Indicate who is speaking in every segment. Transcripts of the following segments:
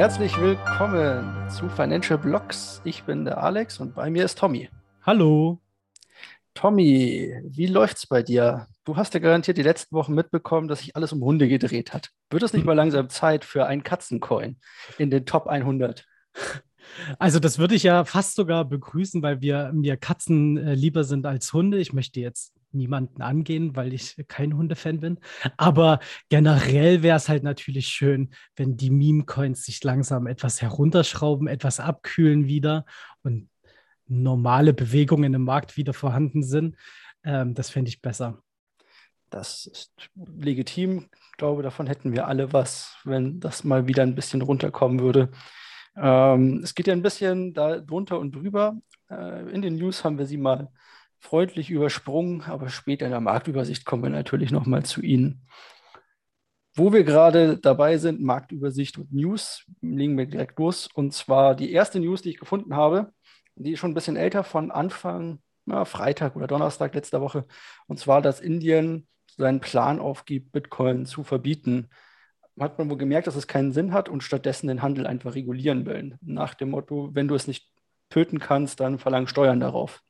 Speaker 1: herzlich willkommen zu Financial Blocks. Ich bin der Alex und bei mir ist Tommy.
Speaker 2: Hallo.
Speaker 1: Tommy, wie läuft's bei dir? Du hast ja garantiert die letzten Wochen mitbekommen, dass sich alles um Hunde gedreht hat. Wird es nicht mal langsam Zeit für einen Katzencoin in den Top 100?
Speaker 2: Also das würde ich ja fast sogar begrüßen, weil wir mir Katzen äh, lieber sind als Hunde. Ich möchte jetzt niemanden angehen, weil ich kein Hundefan bin. Aber generell wäre es halt natürlich schön, wenn die Meme-Coins sich langsam etwas herunterschrauben, etwas abkühlen wieder und normale Bewegungen im Markt wieder vorhanden sind. Ähm, das fände ich besser.
Speaker 1: Das ist legitim. Ich glaube, davon hätten wir alle was, wenn das mal wieder ein bisschen runterkommen würde. Ähm, es geht ja ein bisschen da drunter und drüber. Äh, in den News haben wir sie mal freundlich übersprungen, aber später in der Marktübersicht kommen wir natürlich nochmal zu Ihnen. Wo wir gerade dabei sind, Marktübersicht und News, legen wir direkt los. Und zwar die erste News, die ich gefunden habe, die ist schon ein bisschen älter, von Anfang na, Freitag oder Donnerstag letzter Woche. Und zwar, dass Indien seinen Plan aufgibt, Bitcoin zu verbieten. Hat man wohl gemerkt, dass es keinen Sinn hat und stattdessen den Handel einfach regulieren will. Nach dem Motto, wenn du es nicht töten kannst, dann verlang Steuern darauf.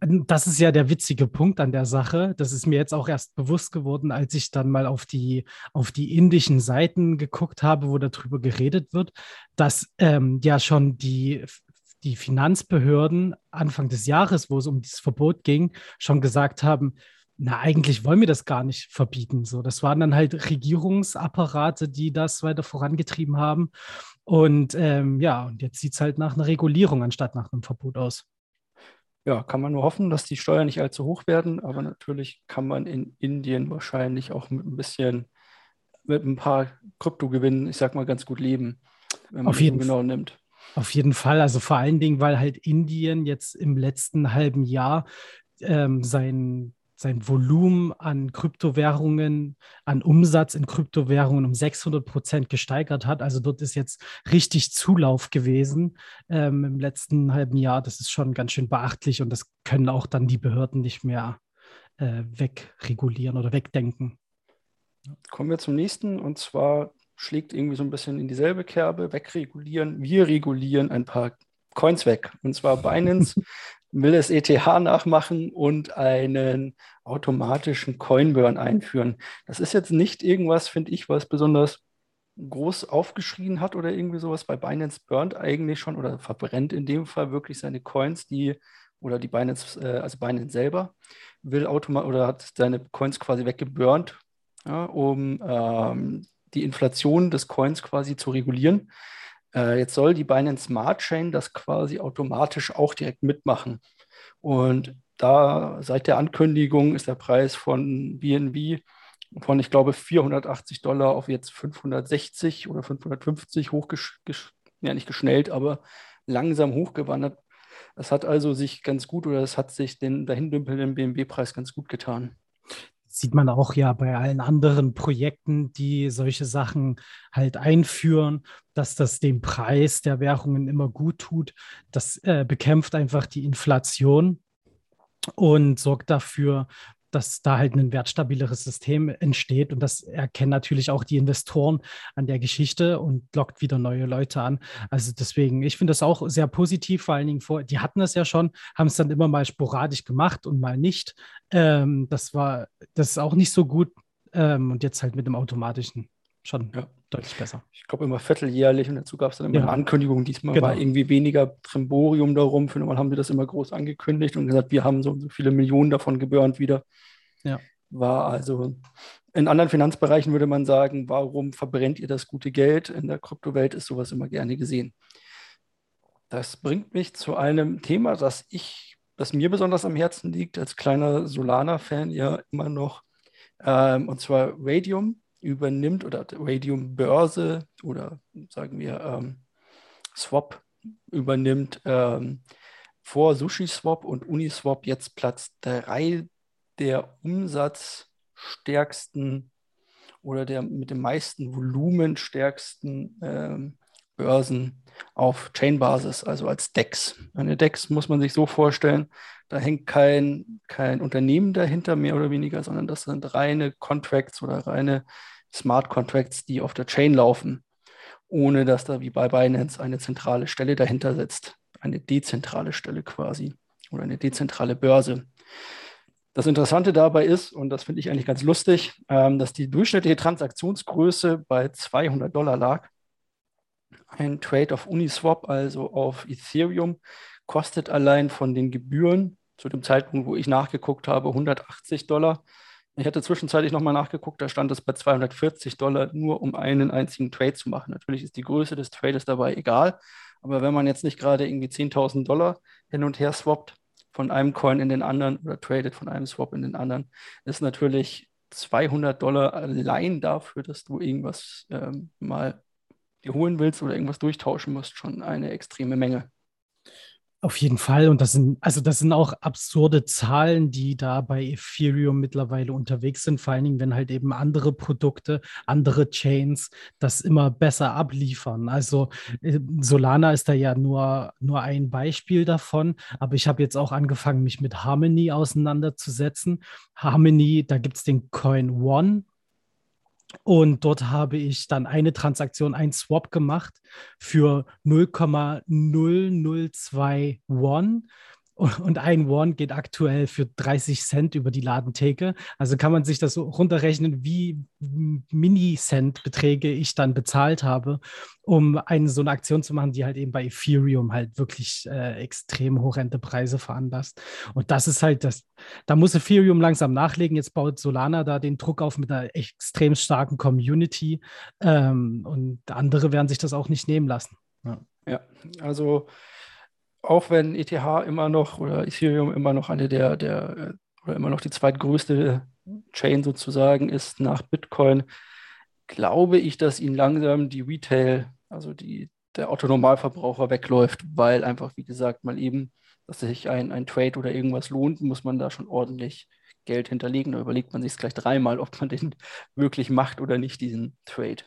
Speaker 2: Das ist ja der witzige Punkt an der Sache. Das ist mir jetzt auch erst bewusst geworden, als ich dann mal auf die, auf die indischen Seiten geguckt habe, wo darüber geredet wird, dass ähm, ja schon die, die Finanzbehörden Anfang des Jahres, wo es um dieses Verbot ging, schon gesagt haben, na, eigentlich wollen wir das gar nicht verbieten. So, das waren dann halt Regierungsapparate, die das weiter vorangetrieben haben. Und ähm, ja, und jetzt sieht es halt nach einer Regulierung anstatt nach einem Verbot aus
Speaker 1: ja, kann man nur hoffen, dass die Steuern nicht allzu hoch werden, aber natürlich kann man in Indien wahrscheinlich auch mit ein bisschen, mit ein paar Kryptogewinnen, ich sag mal, ganz gut leben,
Speaker 2: wenn man Auf jeden genau nimmt. Auf jeden Fall, also vor allen Dingen, weil halt Indien jetzt im letzten halben Jahr ähm, sein sein Volumen an Kryptowährungen, an Umsatz in Kryptowährungen um 600 Prozent gesteigert hat. Also dort ist jetzt richtig Zulauf gewesen ähm, im letzten halben Jahr. Das ist schon ganz schön beachtlich und das können auch dann die Behörden nicht mehr äh, wegregulieren oder wegdenken.
Speaker 1: Kommen wir zum nächsten und zwar schlägt irgendwie so ein bisschen in dieselbe Kerbe, wegregulieren. Wir regulieren ein paar Coins weg. Und zwar Binance will es ETH nachmachen und einen automatischen Coinburn einführen. Das ist jetzt nicht irgendwas, finde ich, was besonders groß aufgeschrien hat oder irgendwie sowas. Bei Binance burnt eigentlich schon oder verbrennt in dem Fall wirklich seine Coins, die oder die Binance, äh, also Binance selber, will automatisch oder hat seine Coins quasi weggeburnt, ja, um ähm, die Inflation des Coins quasi zu regulieren. Äh, jetzt soll die Binance Smart Chain das quasi automatisch auch direkt mitmachen. Und da seit der Ankündigung ist der Preis von BNB von, ich glaube, 480 Dollar auf jetzt 560 oder 550 hochgeschnellt, ja nicht geschnellt, aber langsam hochgewandert. Es hat also sich ganz gut oder es hat sich den dahindümpelnden BNB-Preis ganz gut getan
Speaker 2: sieht man auch ja bei allen anderen Projekten, die solche Sachen halt einführen, dass das dem Preis der Währungen immer gut tut. Das äh, bekämpft einfach die Inflation und sorgt dafür, dass da halt ein wertstabileres System entsteht. Und das erkennen natürlich auch die Investoren an der Geschichte und lockt wieder neue Leute an. Also deswegen, ich finde das auch sehr positiv, vor allen Dingen vor, die hatten es ja schon, haben es dann immer mal sporadisch gemacht und mal nicht. Ähm, das war, das ist auch nicht so gut. Ähm, und jetzt halt mit dem automatischen schon ja. deutlich besser.
Speaker 1: Ich glaube immer vierteljährlich und dazu gab es dann immer ja. eine Ankündigung. Diesmal genau. war irgendwie weniger Trimborium darum. Für normal haben wir das immer groß angekündigt und gesagt, wir haben so, so viele Millionen davon geburnt wieder. Ja. War also in anderen Finanzbereichen würde man sagen, warum verbrennt ihr das gute Geld? In der Kryptowelt ist sowas immer gerne gesehen. Das bringt mich zu einem Thema, das ich, das mir besonders am Herzen liegt, als kleiner Solana-Fan ja immer noch, ähm, und zwar Radium übernimmt oder Radium Börse oder sagen wir ähm, Swap übernimmt ähm, vor SushiSwap und Uniswap jetzt Platz 3 der umsatzstärksten oder der mit dem meisten Volumen stärksten ähm, Börsen auf Chain-Basis, also als DEX. Eine DEX muss man sich so vorstellen, da hängt kein, kein Unternehmen dahinter, mehr oder weniger, sondern das sind reine Contracts oder reine Smart Contracts, die auf der Chain laufen. ohne dass da wie bei Binance eine zentrale Stelle dahinter sitzt. Eine dezentrale Stelle quasi oder eine dezentrale Börse. Das Interessante dabei ist, und das finde ich eigentlich ganz lustig, ähm, dass die durchschnittliche Transaktionsgröße bei 200 Dollar lag. Ein Trade auf Uniswap, also auf Ethereum, kostet allein von den Gebühren zu dem Zeitpunkt, wo ich nachgeguckt habe, 180 Dollar. Ich hatte zwischenzeitlich nochmal nachgeguckt, da stand es bei 240 Dollar, nur um einen einzigen Trade zu machen. Natürlich ist die Größe des Trades dabei egal, aber wenn man jetzt nicht gerade irgendwie 10.000 Dollar hin und her swappt von einem Coin in den anderen oder tradet von einem Swap in den anderen, ist natürlich 200 Dollar allein dafür, dass du irgendwas ähm, mal dir holen willst oder irgendwas durchtauschen musst, schon eine extreme Menge.
Speaker 2: Auf jeden Fall. Und das sind, also das sind auch absurde Zahlen, die da bei Ethereum mittlerweile unterwegs sind. Vor allen Dingen, wenn halt eben andere Produkte, andere Chains das immer besser abliefern. Also äh, Solana ist da ja nur, nur ein Beispiel davon. Aber ich habe jetzt auch angefangen, mich mit Harmony auseinanderzusetzen. Harmony, da gibt es den Coin One und dort habe ich dann eine Transaktion, ein Swap gemacht für 0,002 Won. Und ein Won geht aktuell für 30 Cent über die Ladentheke. Also kann man sich das so runterrechnen, wie Mini-Cent-Beträge ich dann bezahlt habe, um eine so eine Aktion zu machen, die halt eben bei Ethereum halt wirklich äh, extrem horrende Preise veranlasst. Und das ist halt das, da muss Ethereum langsam nachlegen. Jetzt baut Solana da den Druck auf mit einer extrem starken Community. Ähm, und andere werden sich das auch nicht nehmen lassen.
Speaker 1: Ja, ja also auch wenn ETH immer noch oder Ethereum immer noch eine der, der äh, oder immer noch die zweitgrößte Chain sozusagen ist nach Bitcoin, glaube ich, dass ihnen langsam die Retail, also die, der Autonormalverbraucher wegläuft, weil einfach, wie gesagt, mal eben, dass sich ein, ein Trade oder irgendwas lohnt, muss man da schon ordentlich Geld hinterlegen. Da überlegt man sich gleich dreimal, ob man den wirklich macht oder nicht, diesen Trade.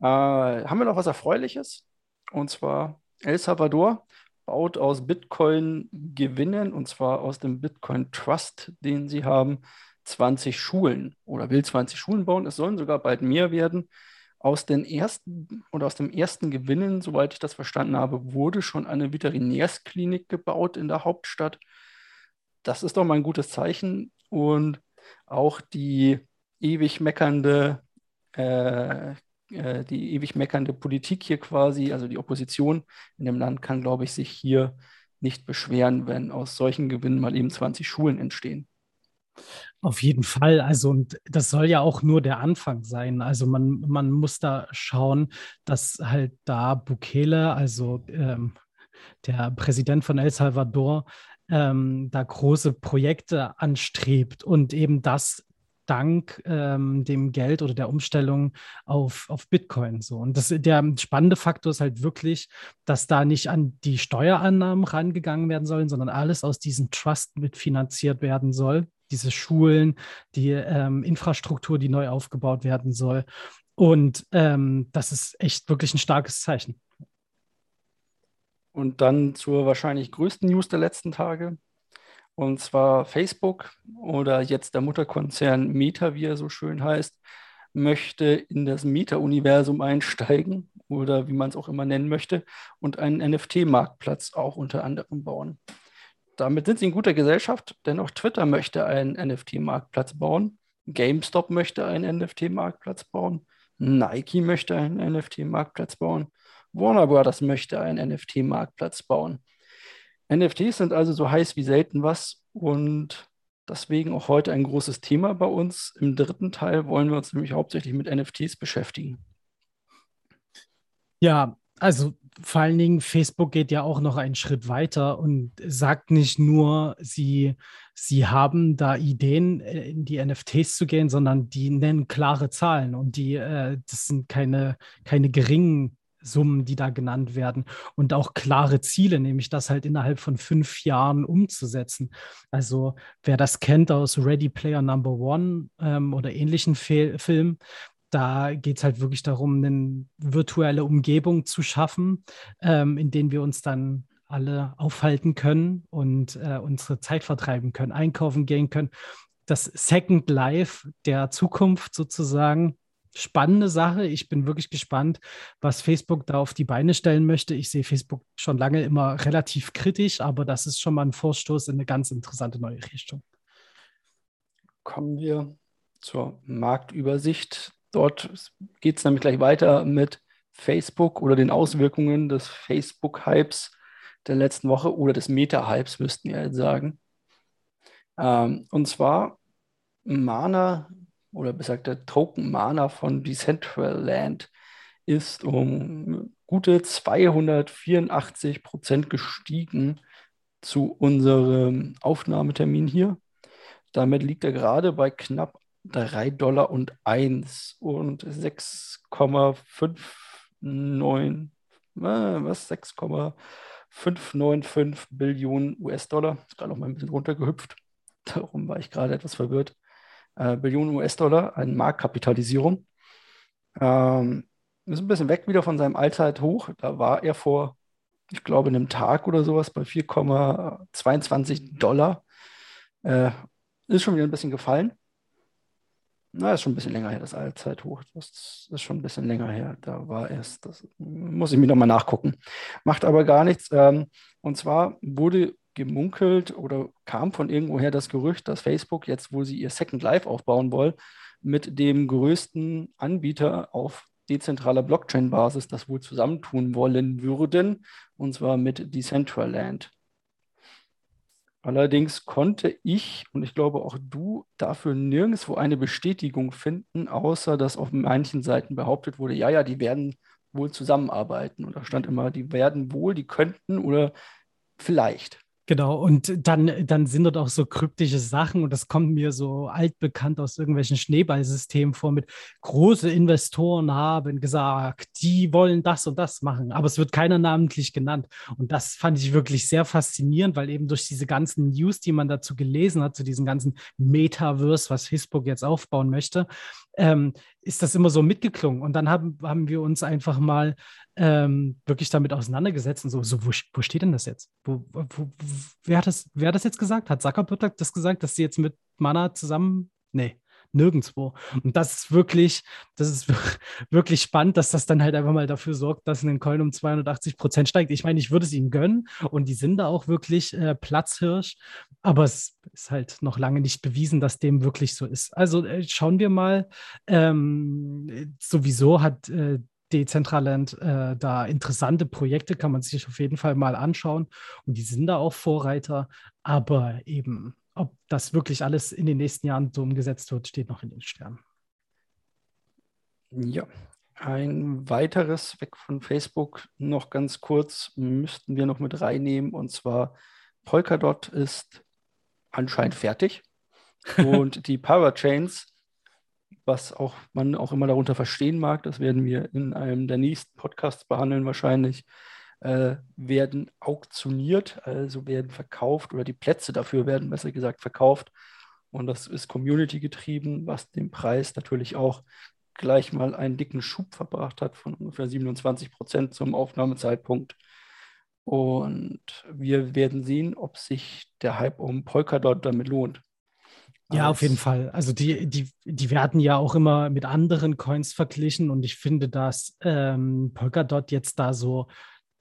Speaker 1: Äh, haben wir noch was Erfreuliches? Und zwar El Salvador baut aus Bitcoin Gewinnen, und zwar aus dem Bitcoin Trust, den sie haben, 20 Schulen oder will 20 Schulen bauen. Es sollen sogar bald mehr werden. Aus den ersten oder aus dem ersten Gewinnen, soweit ich das verstanden habe, wurde schon eine Veterinärsklinik gebaut in der Hauptstadt. Das ist doch mal ein gutes Zeichen. Und auch die ewig meckernde äh, äh, die ewig meckernde Politik hier quasi, also die Opposition in dem Land kann, glaube ich, sich hier nicht beschweren, wenn aus solchen Gewinnen mal eben 20 Schulen entstehen.
Speaker 2: Auf jeden Fall. Also, und das soll ja auch nur der Anfang sein. Also, man, man muss da schauen, dass halt da Bukele, also ähm, der Präsident von El Salvador, ähm, da große Projekte anstrebt und eben das dank ähm, dem Geld oder der Umstellung auf, auf Bitcoin. So. Und das, der spannende Faktor ist halt wirklich, dass da nicht an die Steuerannahmen rangegangen werden sollen, sondern alles aus diesem Trust mitfinanziert werden soll. Diese Schulen, die ähm, Infrastruktur, die neu aufgebaut werden soll. Und ähm, das ist echt wirklich ein starkes Zeichen.
Speaker 1: Und dann zur wahrscheinlich größten News der letzten Tage. Und zwar Facebook oder jetzt der Mutterkonzern Meta, wie er so schön heißt, möchte in das Meta-Universum einsteigen oder wie man es auch immer nennen möchte und einen NFT-Marktplatz auch unter anderem bauen. Damit sind sie in guter Gesellschaft, denn auch Twitter möchte einen NFT-Marktplatz bauen, GameStop möchte einen NFT-Marktplatz bauen, Nike möchte einen NFT-Marktplatz bauen, Warner Brothers möchte einen NFT-Marktplatz bauen. NFTs sind also so heiß wie selten was und deswegen auch heute ein großes Thema bei uns. Im dritten Teil wollen wir uns nämlich hauptsächlich mit NFTs beschäftigen.
Speaker 2: Ja, also vor allen Dingen, Facebook geht ja auch noch einen Schritt weiter und sagt nicht nur, sie, sie haben da Ideen, äh, in die NFTs zu gehen, sondern die nennen klare Zahlen und die, äh, das sind keine, keine geringen Summen, die da genannt werden und auch klare Ziele, nämlich das halt innerhalb von fünf Jahren umzusetzen. Also wer das kennt aus Ready Player Number One ähm, oder ähnlichen Fe Filmen, da geht es halt wirklich darum, eine virtuelle Umgebung zu schaffen, ähm, in denen wir uns dann alle aufhalten können und äh, unsere Zeit vertreiben können, einkaufen gehen können. Das Second Life der Zukunft sozusagen spannende Sache. Ich bin wirklich gespannt, was Facebook da auf die Beine stellen möchte. Ich sehe Facebook schon lange immer relativ kritisch, aber das ist schon mal ein Vorstoß in eine ganz interessante neue Richtung.
Speaker 1: Kommen wir zur Marktübersicht. Dort geht es nämlich gleich weiter mit Facebook oder den Auswirkungen des Facebook-Hypes der letzten Woche oder des Meta-Hypes, müssten wir jetzt sagen. Ähm, und zwar Mana oder besser gesagt der Token Mana von Decentraland ist um gute 284 Prozent gestiegen zu unserem Aufnahmetermin hier. Damit liegt er gerade bei knapp 3 Dollar und 1 und 6,59 äh, 6,595 Billionen US-Dollar. Ist gerade noch mal ein bisschen runtergehüpft. Darum war ich gerade etwas verwirrt. Äh, Billionen US-Dollar, eine Marktkapitalisierung. Ähm, ist ein bisschen weg wieder von seinem Allzeithoch. Da war er vor, ich glaube, einem Tag oder sowas bei 4,22 Dollar. Äh, ist schon wieder ein bisschen gefallen. Na, ist schon ein bisschen länger her, das Allzeithoch. Das ist schon ein bisschen länger her. Da war es, das muss ich mir nochmal nachgucken. Macht aber gar nichts. Ähm, und zwar wurde gemunkelt oder kam von irgendwoher das Gerücht, dass Facebook jetzt, wo sie ihr Second Life aufbauen wollen, mit dem größten Anbieter auf dezentraler Blockchain-Basis das wohl zusammentun wollen würden, und zwar mit Decentraland. Allerdings konnte ich und ich glaube auch du dafür nirgendwo eine Bestätigung finden, außer dass auf manchen Seiten behauptet wurde, ja, ja, die werden wohl zusammenarbeiten. Und da stand immer, die werden wohl, die könnten oder vielleicht.
Speaker 2: Genau, und dann, dann sind dort auch so kryptische Sachen und das kommt mir so altbekannt aus irgendwelchen Schneeballsystemen vor mit große Investoren haben gesagt, die wollen das und das machen, aber es wird keiner namentlich genannt. Und das fand ich wirklich sehr faszinierend, weil eben durch diese ganzen News, die man dazu gelesen hat, zu diesem ganzen Metaverse, was Facebook jetzt aufbauen möchte, ähm, ist das immer so mitgeklungen. Und dann haben, haben wir uns einfach mal ähm, wirklich damit auseinandergesetzt und so, so wo, wo steht denn das jetzt? Wo, wo, wer, hat das, wer hat das jetzt gesagt? Hat Zuckerberg das gesagt, dass sie jetzt mit Mana zusammen? Nee nirgendwo. Und das ist wirklich, das ist wirklich spannend, dass das dann halt einfach mal dafür sorgt, dass ein Coin um 280 Prozent steigt. Ich meine, ich würde es ihnen gönnen und die sind da auch wirklich äh, Platzhirsch, aber es ist halt noch lange nicht bewiesen, dass dem wirklich so ist. Also äh, schauen wir mal. Ähm, sowieso hat äh, Decentraland äh, da interessante Projekte, kann man sich auf jeden Fall mal anschauen. Und die sind da auch Vorreiter, aber eben ob das wirklich alles in den nächsten Jahren so umgesetzt wird, steht noch in den Sternen.
Speaker 1: Ja, ein weiteres weg von Facebook, noch ganz kurz, müssten wir noch mit reinnehmen. Und zwar Polkadot ist anscheinend fertig. Und die Parachains, was auch man auch immer darunter verstehen mag, das werden wir in einem der nächsten Podcasts behandeln wahrscheinlich, äh, werden auktioniert, also werden verkauft oder die Plätze dafür werden besser gesagt verkauft. Und das ist Community getrieben, was den Preis natürlich auch gleich mal einen dicken Schub verbracht hat von ungefähr 27 Prozent zum Aufnahmezeitpunkt. Und wir werden sehen, ob sich der Hype um Polkadot damit lohnt.
Speaker 2: Ja, auf jeden Fall. Also die, die, die werden ja auch immer mit anderen Coins verglichen und ich finde, dass ähm, Polkadot jetzt da so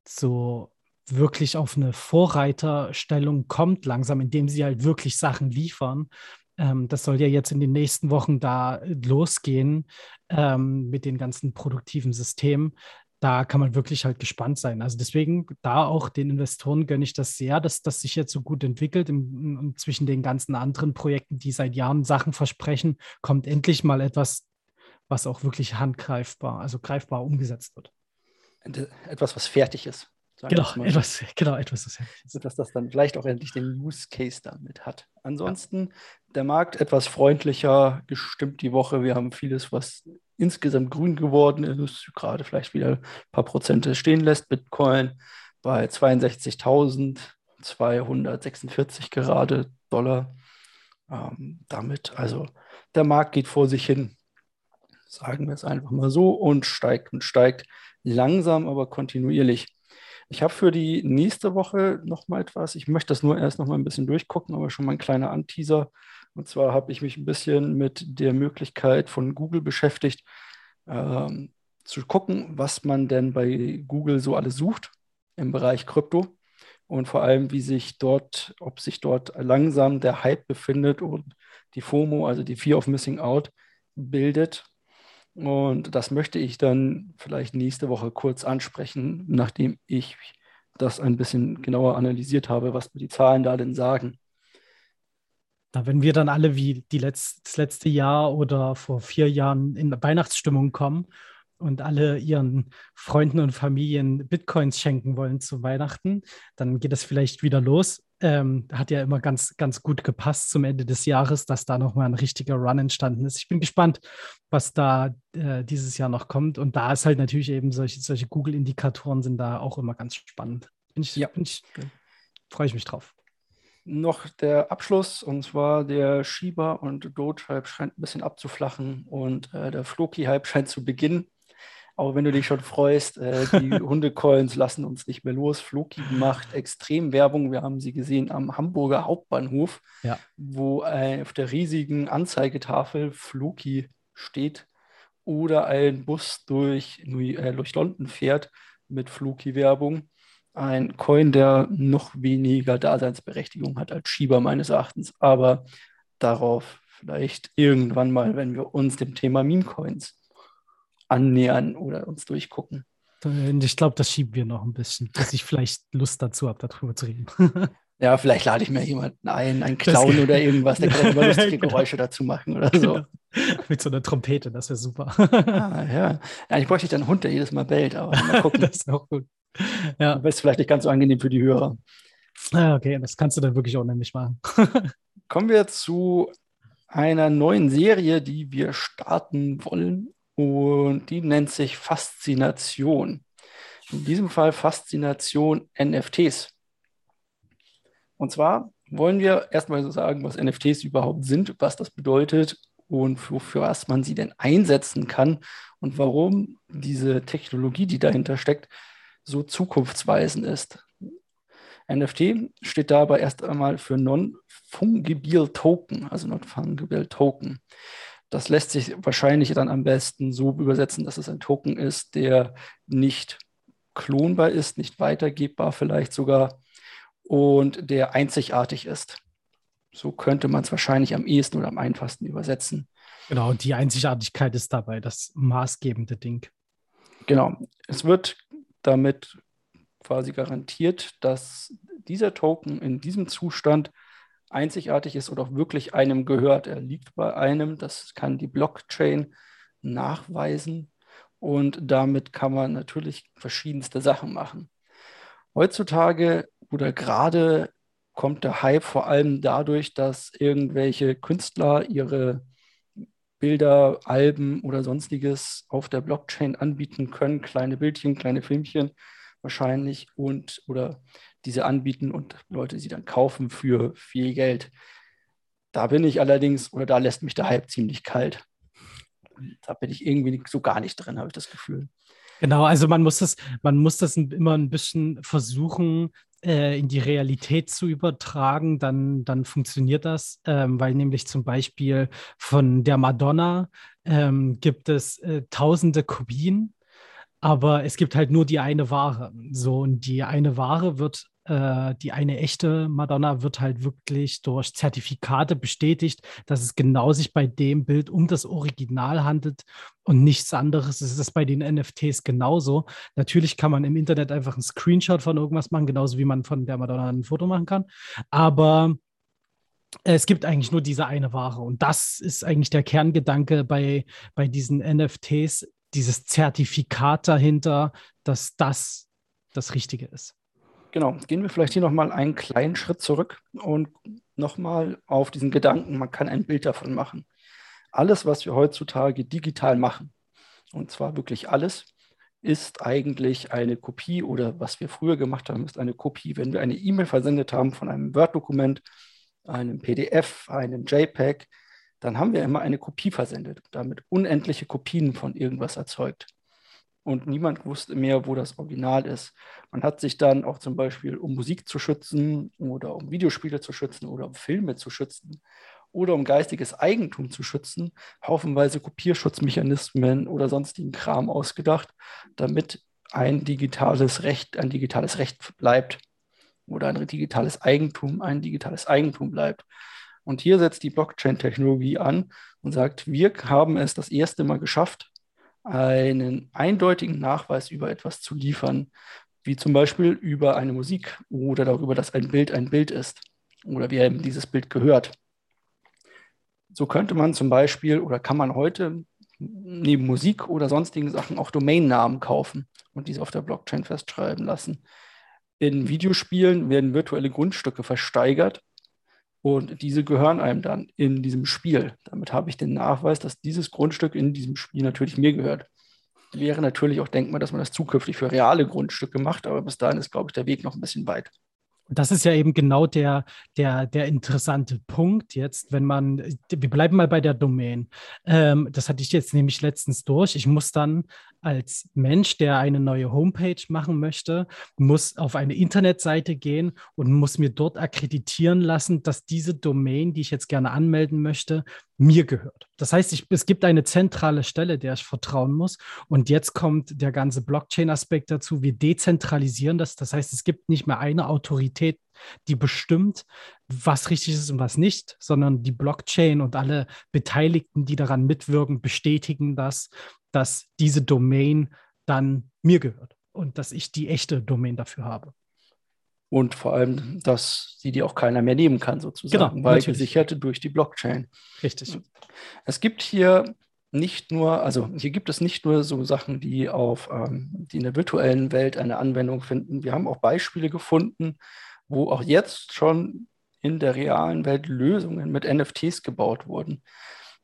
Speaker 2: so wirklich auf eine Vorreiterstellung kommt langsam, indem sie halt wirklich Sachen liefern. Ähm, das soll ja jetzt in den nächsten Wochen da losgehen ähm, mit den ganzen produktiven Systemen. Da kann man wirklich halt gespannt sein. Also deswegen da auch den Investoren gönne ich das sehr, dass das sich jetzt so gut entwickelt. Im, im, zwischen den ganzen anderen Projekten, die seit Jahren Sachen versprechen, kommt endlich mal etwas, was auch wirklich handgreifbar, also greifbar umgesetzt wird
Speaker 1: etwas, was fertig ist.
Speaker 2: Genau etwas, genau, etwas, was
Speaker 1: fertig ist. Sodass das dann vielleicht auch endlich den Use Case damit hat. Ansonsten ja. der Markt etwas freundlicher gestimmt die Woche. Wir haben vieles, was insgesamt grün geworden ist, gerade vielleicht wieder ein paar Prozente stehen lässt. Bitcoin bei 62.246 gerade Dollar. Ähm, damit, also der Markt geht vor sich hin, sagen wir es einfach mal so, und steigt und steigt langsam, aber kontinuierlich. Ich habe für die nächste Woche noch mal etwas. Ich möchte das nur erst noch mal ein bisschen durchgucken, aber schon mal ein kleiner Anteaser. Und zwar habe ich mich ein bisschen mit der Möglichkeit von Google beschäftigt, ähm, zu gucken, was man denn bei Google so alles sucht im Bereich Krypto und vor allem, wie sich dort, ob sich dort langsam der Hype befindet und die FOMO, also die Fear of Missing Out, bildet. Und das möchte ich dann vielleicht nächste Woche kurz ansprechen, nachdem ich das ein bisschen genauer analysiert habe, was die Zahlen da denn sagen.
Speaker 2: Da, wenn wir dann alle wie die Letz-, das letzte Jahr oder vor vier Jahren in Weihnachtsstimmung kommen und alle ihren Freunden und Familien Bitcoins schenken wollen zu Weihnachten, dann geht das vielleicht wieder los. Ähm, hat ja immer ganz, ganz gut gepasst zum Ende des Jahres, dass da nochmal ein richtiger Run entstanden ist. Ich bin gespannt, was da äh, dieses Jahr noch kommt. Und da ist halt natürlich eben solche, solche Google-Indikatoren sind da auch immer ganz spannend. Bin ich, ja. bin ich, freue ich mich drauf.
Speaker 1: Noch der Abschluss, und zwar der Shiba und Doge-Hype scheint ein bisschen abzuflachen und äh, der Floki-Hype scheint zu beginnen. Auch wenn du dich schon freust, äh, die Hundecoins lassen uns nicht mehr los. Floki macht extrem Werbung. Wir haben sie gesehen am Hamburger Hauptbahnhof, ja. wo äh, auf der riesigen Anzeigetafel Floki steht oder ein Bus durch, äh, durch London fährt mit Floki-Werbung. Ein Coin, der noch weniger Daseinsberechtigung hat als Shiba meines Erachtens, aber darauf vielleicht irgendwann mal, wenn wir uns dem Thema Meme-Coins annähern oder uns durchgucken.
Speaker 2: Ich glaube, das schieben wir noch ein bisschen, dass ich vielleicht Lust dazu habe, darüber zu reden.
Speaker 1: Ja, vielleicht lade ich mir jemanden ein, einen Clown oder irgendwas, der kann immer lustige genau. Geräusche dazu machen oder so.
Speaker 2: Mit so einer Trompete, das wäre super.
Speaker 1: Ah, ja. ja, ich bräuchte dann einen Hund, der jedes Mal bellt, aber mal gucken. das ist auch gut. Ja. Das ist vielleicht nicht ganz so angenehm für die Hörer.
Speaker 2: Ah, okay, das kannst du dann wirklich auch nämlich machen.
Speaker 1: Kommen wir zu einer neuen Serie, die wir starten wollen und die nennt sich Faszination. In diesem Fall Faszination NFTs. Und zwar wollen wir erstmal so sagen, was NFTs überhaupt sind, was das bedeutet und wofür was man sie denn einsetzen kann und warum diese Technologie, die dahinter steckt, so zukunftsweisend ist. NFT steht dabei erst einmal für Non-Fungible Token, also Non-Fungible Token. Das lässt sich wahrscheinlich dann am besten so übersetzen, dass es ein Token ist, der nicht klonbar ist, nicht weitergebbar vielleicht sogar und der einzigartig ist. So könnte man es wahrscheinlich am ehesten oder am einfachsten übersetzen.
Speaker 2: Genau, und die Einzigartigkeit ist dabei das maßgebende Ding.
Speaker 1: Genau. Es wird damit quasi garantiert, dass dieser Token in diesem Zustand einzigartig ist oder auch wirklich einem gehört. Er liegt bei einem, das kann die Blockchain nachweisen und damit kann man natürlich verschiedenste Sachen machen. Heutzutage oder gerade kommt der Hype vor allem dadurch, dass irgendwelche Künstler ihre Bilder, Alben oder sonstiges auf der Blockchain anbieten können, kleine Bildchen, kleine Filmchen wahrscheinlich und oder diese anbieten und Leute sie dann kaufen für viel Geld. Da bin ich allerdings, oder da lässt mich der Hype ziemlich kalt. Da bin ich irgendwie so gar nicht drin, habe ich das Gefühl.
Speaker 2: Genau, also man muss das, man muss das immer ein bisschen versuchen, äh, in die Realität zu übertragen, dann, dann funktioniert das, ähm, weil nämlich zum Beispiel von der Madonna ähm, gibt es äh, tausende Kopien, aber es gibt halt nur die eine Ware. So, und die eine Ware wird äh, die eine echte Madonna wird halt wirklich durch Zertifikate bestätigt, dass es genau sich bei dem Bild um das Original handelt und nichts anderes. Es ist bei den NFTs genauso. Natürlich kann man im Internet einfach einen Screenshot von irgendwas machen, genauso wie man von der Madonna ein Foto machen kann. Aber es gibt eigentlich nur diese eine Ware. Und das ist eigentlich der Kerngedanke bei, bei diesen NFTs, dieses Zertifikat dahinter, dass das das Richtige ist.
Speaker 1: Genau, gehen wir vielleicht hier nochmal einen kleinen Schritt zurück und nochmal auf diesen Gedanken, man kann ein Bild davon machen. Alles, was wir heutzutage digital machen, und zwar wirklich alles, ist eigentlich eine Kopie oder was wir früher gemacht haben, ist eine Kopie. Wenn wir eine E-Mail versendet haben von einem Word-Dokument, einem PDF, einem JPEG, dann haben wir immer eine Kopie versendet, damit unendliche Kopien von irgendwas erzeugt und niemand wusste mehr, wo das Original ist. Man hat sich dann auch zum Beispiel, um Musik zu schützen oder um Videospiele zu schützen oder um Filme zu schützen, oder um geistiges Eigentum zu schützen, haufenweise Kopierschutzmechanismen oder sonstigen Kram ausgedacht, damit ein digitales Recht ein digitales Recht bleibt oder ein digitales Eigentum ein digitales Eigentum bleibt. Und hier setzt die Blockchain-Technologie an und sagt, wir haben es das erste Mal geschafft, einen eindeutigen Nachweis über etwas zu liefern, wie zum Beispiel über eine Musik oder darüber, dass ein Bild ein Bild ist oder wie eben dieses Bild gehört. So könnte man zum Beispiel oder kann man heute neben Musik oder sonstigen Sachen auch Domainnamen kaufen und diese auf der Blockchain festschreiben lassen. In Videospielen werden virtuelle Grundstücke versteigert und diese gehören einem dann in diesem Spiel. Damit habe ich den Nachweis, dass dieses Grundstück in diesem Spiel natürlich mir gehört. Wäre natürlich auch denkbar, dass man das zukünftig für reale Grundstücke macht, aber bis dahin ist, glaube ich, der Weg noch ein bisschen weit
Speaker 2: das ist ja eben genau der, der, der interessante Punkt jetzt, wenn man, wir bleiben mal bei der Domain. Ähm, das hatte ich jetzt nämlich letztens durch. Ich muss dann als Mensch, der eine neue Homepage machen möchte, muss auf eine Internetseite gehen und muss mir dort akkreditieren lassen, dass diese Domain, die ich jetzt gerne anmelden möchte, mir gehört. Das heißt, ich, es gibt eine zentrale Stelle, der ich vertrauen muss. Und jetzt kommt der ganze Blockchain-Aspekt dazu. Wir dezentralisieren das. Das heißt, es gibt nicht mehr eine Autorität, die bestimmt, was richtig ist und was nicht, sondern die Blockchain und alle Beteiligten, die daran mitwirken, bestätigen das, dass diese Domain dann mir gehört und dass ich die echte Domain dafür habe.
Speaker 1: Und vor allem, dass sie die auch keiner mehr nehmen kann, sozusagen, genau, weil natürlich. gesichert durch die Blockchain.
Speaker 2: Richtig.
Speaker 1: Es gibt hier nicht nur, also hier gibt es nicht nur so Sachen, die auf, ähm, die in der virtuellen Welt eine Anwendung finden. Wir haben auch Beispiele gefunden, wo auch jetzt schon in der realen Welt Lösungen mit NFTs gebaut wurden.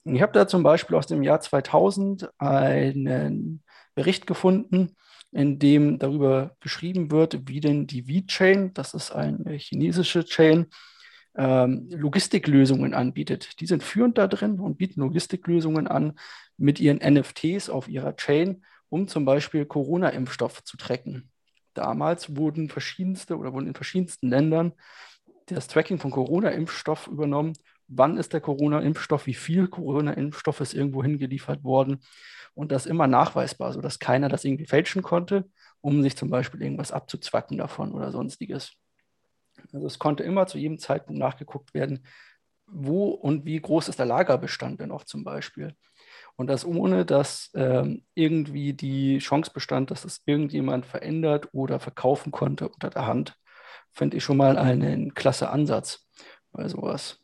Speaker 1: Ich habe da zum Beispiel aus dem Jahr 2000 einen Bericht gefunden, in dem darüber beschrieben wird, wie denn die V-Chain, das ist eine chinesische Chain, ähm, Logistiklösungen anbietet. Die sind führend da drin und bieten Logistiklösungen an mit ihren NFTs auf ihrer Chain, um zum Beispiel Corona-Impfstoff zu tracken. Damals wurden verschiedenste oder wurden in verschiedensten Ländern das Tracking von Corona-Impfstoff übernommen. Wann ist der Corona-Impfstoff? Wie viel Corona-Impfstoff ist irgendwo hingeliefert worden? Und das immer nachweisbar, sodass keiner das irgendwie fälschen konnte, um sich zum Beispiel irgendwas abzuzwacken davon oder sonstiges. Also es konnte immer zu jedem Zeitpunkt nachgeguckt werden, wo und wie groß ist der Lagerbestand denn auch zum Beispiel. Und das ohne, dass ähm, irgendwie die Chance bestand, dass es irgendjemand verändert oder verkaufen konnte unter der Hand, finde ich schon mal einen klasse Ansatz bei sowas.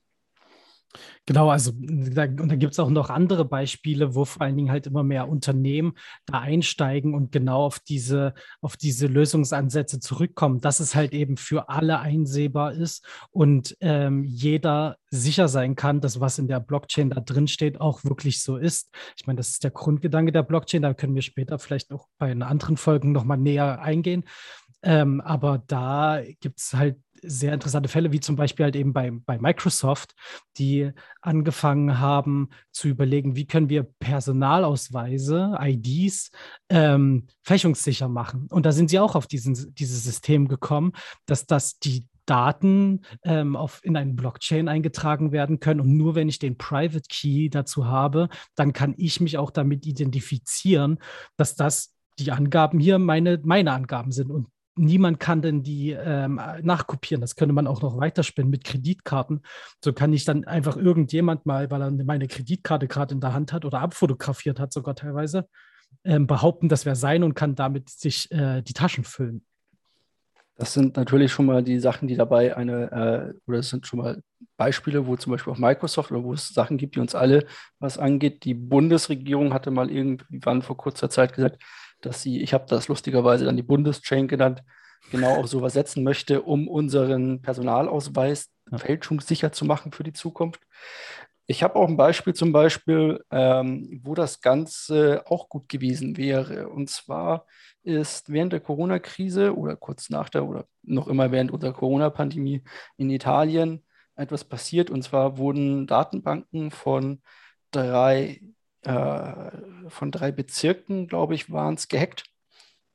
Speaker 2: Genau, also da, und da gibt es auch noch andere Beispiele, wo vor allen Dingen halt immer mehr Unternehmen da einsteigen und genau auf diese, auf diese Lösungsansätze zurückkommen, dass es halt eben für alle einsehbar ist und ähm, jeder sicher sein kann, dass was in der Blockchain da drin steht, auch wirklich so ist. Ich meine, das ist der Grundgedanke der Blockchain, da können wir später vielleicht auch bei einer anderen Folgen nochmal näher eingehen. Ähm, aber da gibt es halt sehr interessante Fälle, wie zum Beispiel halt eben bei, bei Microsoft, die angefangen haben zu überlegen, wie können wir Personalausweise, IDs, ähm, fälschungssicher machen. Und da sind sie auch auf diesen, dieses System gekommen, dass das die Daten ähm, auf, in eine Blockchain eingetragen werden können. Und nur wenn ich den Private Key dazu habe, dann kann ich mich auch damit identifizieren, dass das die Angaben hier meine, meine Angaben sind. Und niemand kann denn die ähm, nachkopieren. Das könnte man auch noch weiterspinnen mit Kreditkarten. So kann ich dann einfach irgendjemand mal, weil er meine Kreditkarte gerade in der Hand hat oder abfotografiert hat, sogar teilweise, ähm, behaupten, das wäre sein und kann damit sich äh, die Taschen füllen.
Speaker 1: Das sind natürlich schon mal die Sachen, die dabei eine, äh, oder es sind schon mal Beispiele, wo zum Beispiel auch Microsoft oder wo es Sachen gibt, die uns alle was angeht. Die Bundesregierung hatte mal irgendwann vor kurzer Zeit gesagt, dass sie, ich habe das lustigerweise dann die Bundeschain genannt, genau auf sowas setzen möchte, um unseren Personalausweis fälschungssicher zu machen für die Zukunft. Ich habe auch ein Beispiel zum Beispiel, ähm, wo das Ganze auch gut gewesen wäre. Und zwar ist während der Corona-Krise oder kurz nach der oder noch immer während unserer Corona-Pandemie in Italien etwas passiert. Und zwar wurden Datenbanken von drei äh, von drei Bezirken, glaube ich, waren es gehackt.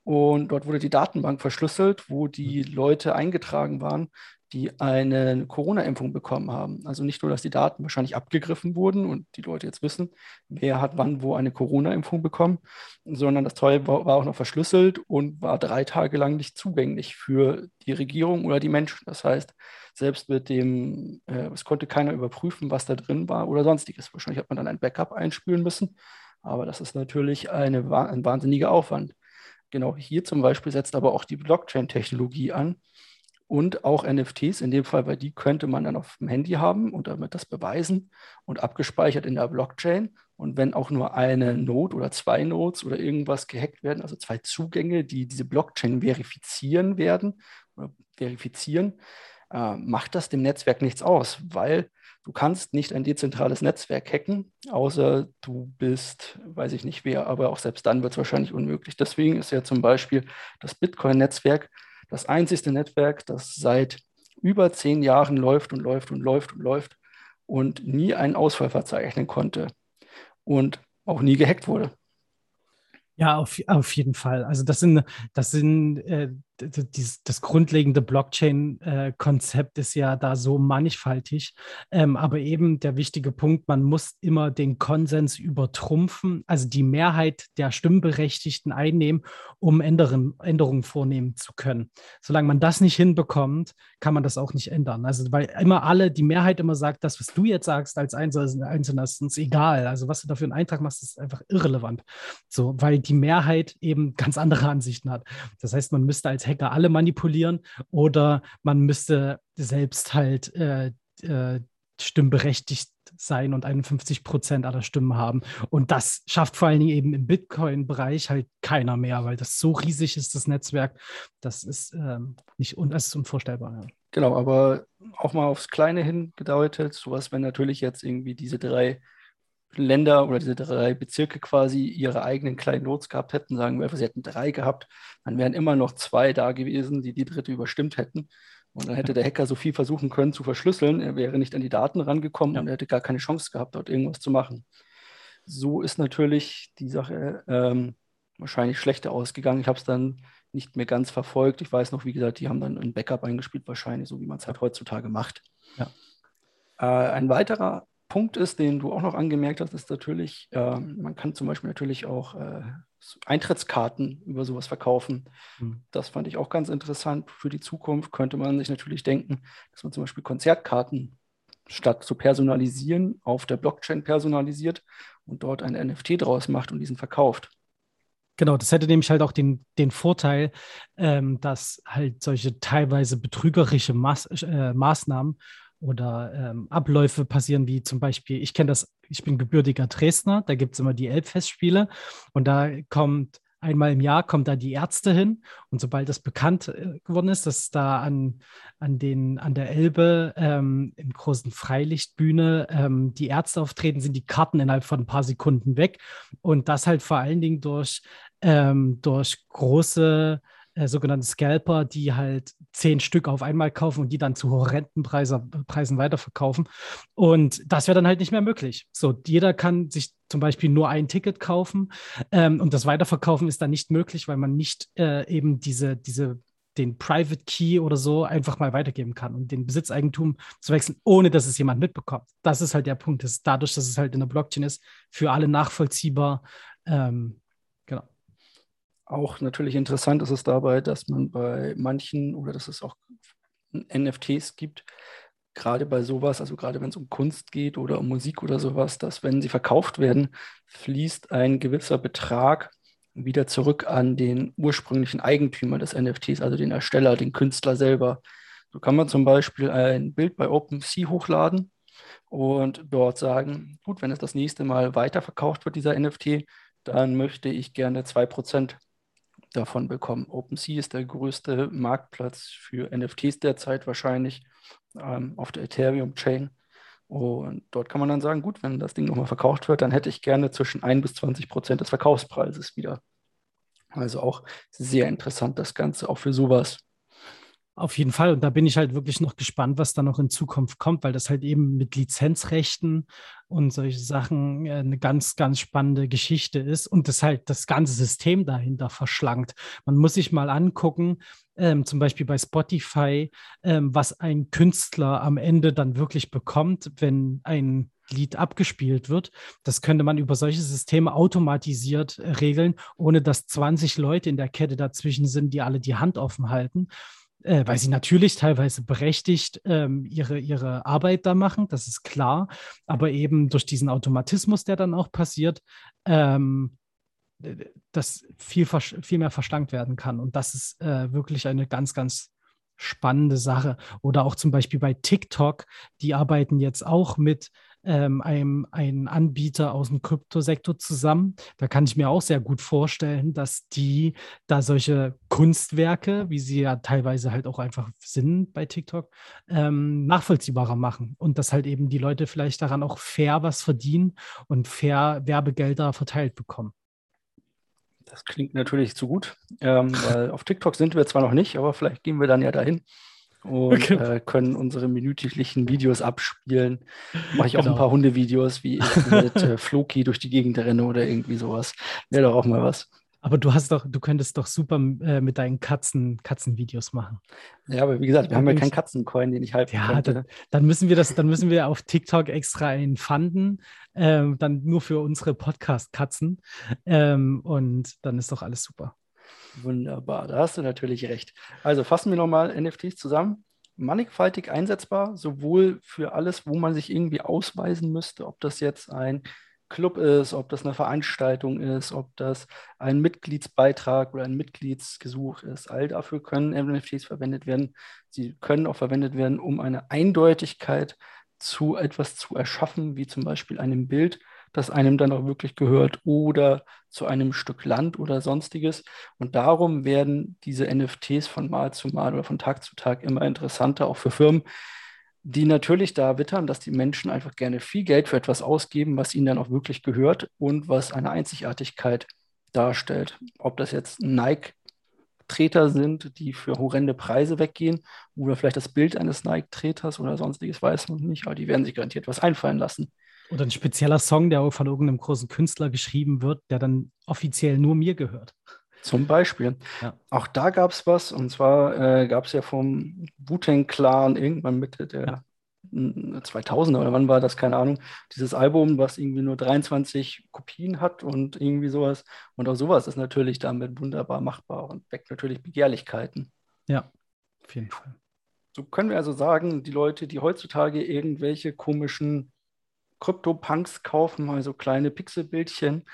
Speaker 1: Und dort wurde die Datenbank verschlüsselt, wo die mhm. Leute eingetragen waren, die eine Corona-Impfung bekommen haben. Also nicht nur, dass die Daten wahrscheinlich abgegriffen wurden und die Leute jetzt wissen, wer hat wann wo eine Corona-Impfung bekommen, sondern das Teil war auch noch verschlüsselt und war drei Tage lang nicht zugänglich für die Regierung oder die Menschen. Das heißt, selbst mit dem, äh, es konnte keiner überprüfen, was da drin war oder sonstiges. Wahrscheinlich hat man dann ein Backup einspülen müssen, aber das ist natürlich eine, ein wahnsinniger Aufwand. Genau hier zum Beispiel setzt aber auch die Blockchain-Technologie an, und auch NFTs, in dem Fall, weil die könnte man dann auf dem Handy haben und damit das beweisen und abgespeichert in der Blockchain. Und wenn auch nur eine Node oder zwei Nodes oder irgendwas gehackt werden, also zwei Zugänge, die diese Blockchain verifizieren werden oder verifizieren, äh, macht das dem Netzwerk nichts aus, weil du kannst nicht ein dezentrales Netzwerk hacken, außer du bist, weiß ich nicht wer, aber auch selbst dann wird es wahrscheinlich unmöglich. Deswegen ist ja zum Beispiel das Bitcoin-Netzwerk das einzigste Netzwerk, das seit über zehn Jahren läuft und läuft und läuft und läuft und nie einen Ausfall verzeichnen konnte und auch nie gehackt wurde.
Speaker 2: Ja, auf, auf jeden Fall. Also das sind, das sind äh, das, das grundlegende Blockchain-Konzept ist ja da so mannigfaltig. Ähm, aber eben der wichtige Punkt, man muss immer den Konsens übertrumpfen, also die Mehrheit der Stimmberechtigten einnehmen, um Änderungen, Änderungen vornehmen zu können. Solange man das nicht hinbekommt, kann man das auch nicht ändern. Also weil immer alle, die Mehrheit immer sagt, das, was du jetzt sagst als Einzelner, ist uns egal. Also was du dafür einen Eintrag machst, ist einfach irrelevant. So, weil die Mehrheit eben ganz andere Ansichten hat. Das heißt, man müsste als Hacker alle manipulieren oder man müsste selbst halt äh, äh, stimmberechtigt sein und 51 Prozent aller Stimmen haben. Und das schafft vor allen Dingen eben im Bitcoin-Bereich halt keiner mehr, weil das so riesig ist, das Netzwerk. Das ist ähm, nicht un das ist unvorstellbar. Ja.
Speaker 1: Genau, aber auch mal aufs Kleine hingedeutet, sowas, wenn natürlich jetzt irgendwie diese drei Länder oder diese drei Bezirke quasi ihre eigenen kleinen Notes gehabt hätten, sagen wir, sie hätten drei gehabt, dann wären immer noch zwei da gewesen, die die dritte überstimmt hätten. Und dann hätte der Hacker so viel versuchen können zu verschlüsseln, er wäre nicht an die Daten rangekommen ja. und er hätte gar keine Chance gehabt, dort irgendwas zu machen. So ist natürlich die Sache ähm, wahrscheinlich schlechter ausgegangen. Ich habe es dann nicht mehr ganz verfolgt. Ich weiß noch, wie gesagt, die haben dann ein Backup eingespielt, wahrscheinlich, so wie man es halt heutzutage macht. Ja. Äh, ein weiterer Punkt ist, den du auch noch angemerkt hast, ist natürlich, äh, man kann zum Beispiel natürlich auch äh, Eintrittskarten über sowas verkaufen. Mhm. Das fand ich auch ganz interessant. Für die Zukunft könnte man sich natürlich denken, dass man zum Beispiel Konzertkarten statt zu personalisieren auf der Blockchain personalisiert und dort ein NFT draus macht und diesen verkauft.
Speaker 2: Genau, das hätte nämlich halt auch den, den Vorteil, ähm, dass halt solche teilweise betrügerische Maß, äh, Maßnahmen oder ähm, Abläufe passieren, wie zum Beispiel, ich kenne das, ich bin gebürtiger Dresdner, da gibt es immer die Elbfestspiele und da kommt einmal im Jahr kommt da die Ärzte hin und sobald das bekannt äh, geworden ist, dass da an, an, den, an der Elbe ähm, im großen Freilichtbühne ähm, die Ärzte auftreten, sind die Karten innerhalb von ein paar Sekunden weg und das halt vor allen Dingen durch, ähm, durch große äh, sogenannte Scalper, die halt zehn Stück auf einmal kaufen und die dann zu horrenden Preise, Preisen weiterverkaufen. Und das wäre dann halt nicht mehr möglich. So, jeder kann sich zum Beispiel nur ein Ticket kaufen ähm, und das Weiterverkaufen ist dann nicht möglich, weil man nicht äh, eben diese, diese den Private Key oder so einfach mal weitergeben kann und den Besitzeigentum zu wechseln, ohne dass es jemand mitbekommt. Das ist halt der Punkt, dass dadurch, dass es halt in der Blockchain ist, für alle nachvollziehbar. Ähm,
Speaker 1: auch natürlich interessant ist es dabei, dass man bei manchen oder dass es auch NFTs gibt, gerade bei sowas, also gerade wenn es um Kunst geht oder um Musik oder sowas, dass wenn sie verkauft werden, fließt ein gewisser Betrag wieder zurück an den ursprünglichen Eigentümer des NFTs, also den Ersteller, den Künstler selber. So kann man zum Beispiel ein Bild bei OpenSea hochladen und dort sagen, gut, wenn es das nächste Mal weiterverkauft wird, dieser NFT, dann möchte ich gerne 2% davon bekommen. OpenSea ist der größte Marktplatz für NFTs derzeit wahrscheinlich ähm, auf der Ethereum-Chain. Und dort kann man dann sagen, gut, wenn das Ding nochmal verkauft wird, dann hätte ich gerne zwischen 1 bis 20 Prozent des Verkaufspreises wieder. Also auch sehr interessant das Ganze, auch für sowas.
Speaker 2: Auf jeden Fall. Und da bin ich halt wirklich noch gespannt, was da noch in Zukunft kommt, weil das halt eben mit Lizenzrechten und solche Sachen äh, eine ganz, ganz spannende Geschichte ist und das halt das ganze System dahinter verschlankt. Man muss sich mal angucken, ähm, zum Beispiel bei Spotify, ähm, was ein Künstler am Ende dann wirklich bekommt, wenn ein Lied abgespielt wird. Das könnte man über solche Systeme automatisiert äh, regeln, ohne dass 20 Leute in der Kette dazwischen sind, die alle die Hand offen halten. Äh, weil sie natürlich teilweise berechtigt ähm, ihre, ihre Arbeit da machen, das ist klar, aber eben durch diesen Automatismus, der dann auch passiert, ähm, das viel, viel mehr verschlankt werden kann. Und das ist äh, wirklich eine ganz, ganz spannende Sache. Oder auch zum Beispiel bei TikTok, die arbeiten jetzt auch mit ähm, einem, einem Anbieter aus dem Kryptosektor zusammen. Da kann ich mir auch sehr gut vorstellen, dass die da solche Kunstwerke, wie sie ja teilweise halt auch einfach sind bei TikTok, ähm, nachvollziehbarer machen und dass halt eben die Leute vielleicht daran auch fair was verdienen und fair Werbegelder verteilt bekommen.
Speaker 1: Das klingt natürlich zu gut, ähm, auf TikTok sind wir zwar noch nicht, aber vielleicht gehen wir dann ja dahin und okay. äh, können unsere minütlichen Videos abspielen. Mache ich auch genau. ein paar Hundevideos, wie ich mit äh, Floki durch die Gegend renne oder irgendwie sowas. Wäre doch auch mal was.
Speaker 2: Aber du hast doch, du könntest doch super äh, mit deinen Katzen Katzenvideos machen.
Speaker 1: Ja, aber wie gesagt, wir haben ja keinen Katzencoin, den ich halten ja, könnte.
Speaker 2: Dann, dann, müssen wir das, dann müssen wir auf TikTok extra einen fanden, ähm, dann nur für unsere Podcast-Katzen. Ähm, und dann ist doch alles super.
Speaker 1: Wunderbar, da hast du natürlich recht. Also fassen wir nochmal NFTs zusammen. Mannigfaltig einsetzbar, sowohl für alles, wo man sich irgendwie ausweisen müsste, ob das jetzt ein Club ist, ob das eine Veranstaltung ist, ob das ein Mitgliedsbeitrag oder ein Mitgliedsgesuch ist. All dafür können NFTs verwendet werden. Sie können auch verwendet werden, um eine Eindeutigkeit zu etwas zu erschaffen, wie zum Beispiel einem Bild, das einem dann auch wirklich gehört oder zu einem Stück Land oder sonstiges. Und darum werden diese NFTs von Mal zu Mal oder von Tag zu Tag immer interessanter, auch für Firmen, die natürlich da wittern, dass die Menschen einfach gerne viel Geld für etwas ausgeben, was ihnen dann auch wirklich gehört und was eine Einzigartigkeit darstellt. Ob das jetzt Nike-Treter sind, die für horrende Preise weggehen, oder vielleicht das Bild eines Nike-Treters oder sonstiges, weiß man nicht, aber die werden sich garantiert was einfallen lassen.
Speaker 2: Oder ein spezieller Song, der von irgendeinem großen Künstler geschrieben wird, der dann offiziell nur mir gehört.
Speaker 1: Zum Beispiel. Ja. Auch da gab es was, und zwar äh, gab es ja vom Wu-Tang-Clan irgendwann Mitte der ja. 2000er oder wann war das, keine Ahnung, dieses Album, was irgendwie nur 23 Kopien hat und irgendwie sowas. Und auch sowas ist natürlich damit wunderbar machbar und weckt natürlich Begehrlichkeiten.
Speaker 2: Ja, auf jeden Fall.
Speaker 1: So können wir also sagen, die Leute, die heutzutage irgendwelche komischen Krypto-Punks kaufen, also kleine Pixelbildchen,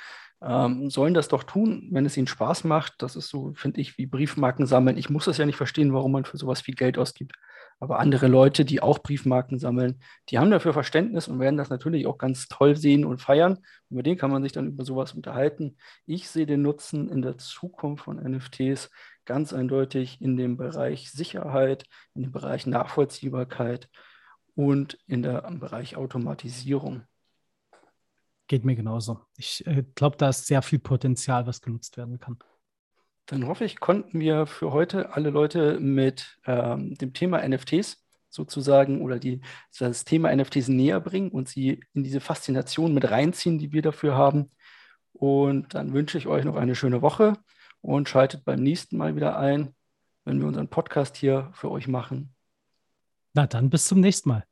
Speaker 1: ähm, sollen das doch tun, wenn es ihnen Spaß macht. Das ist so, finde ich, wie Briefmarken sammeln. Ich muss das ja nicht verstehen, warum man für sowas viel Geld ausgibt. Aber andere Leute, die auch Briefmarken sammeln, die haben dafür Verständnis und werden das natürlich auch ganz toll sehen und feiern. Und mit denen kann man sich dann über sowas unterhalten. Ich sehe den Nutzen in der Zukunft von NFTs ganz eindeutig in dem Bereich Sicherheit, in dem Bereich Nachvollziehbarkeit und in der, im Bereich Automatisierung.
Speaker 2: Geht mir genauso. Ich äh, glaube, da ist sehr viel Potenzial, was genutzt werden kann.
Speaker 1: Dann hoffe ich, konnten wir für heute alle Leute mit ähm, dem Thema NFTs sozusagen oder die, das Thema NFTs näher bringen und sie in diese Faszination mit reinziehen, die wir dafür haben. Und dann wünsche ich euch noch eine schöne Woche und schaltet beim nächsten Mal wieder ein, wenn wir unseren Podcast hier für euch machen.
Speaker 2: Na dann bis zum nächsten Mal.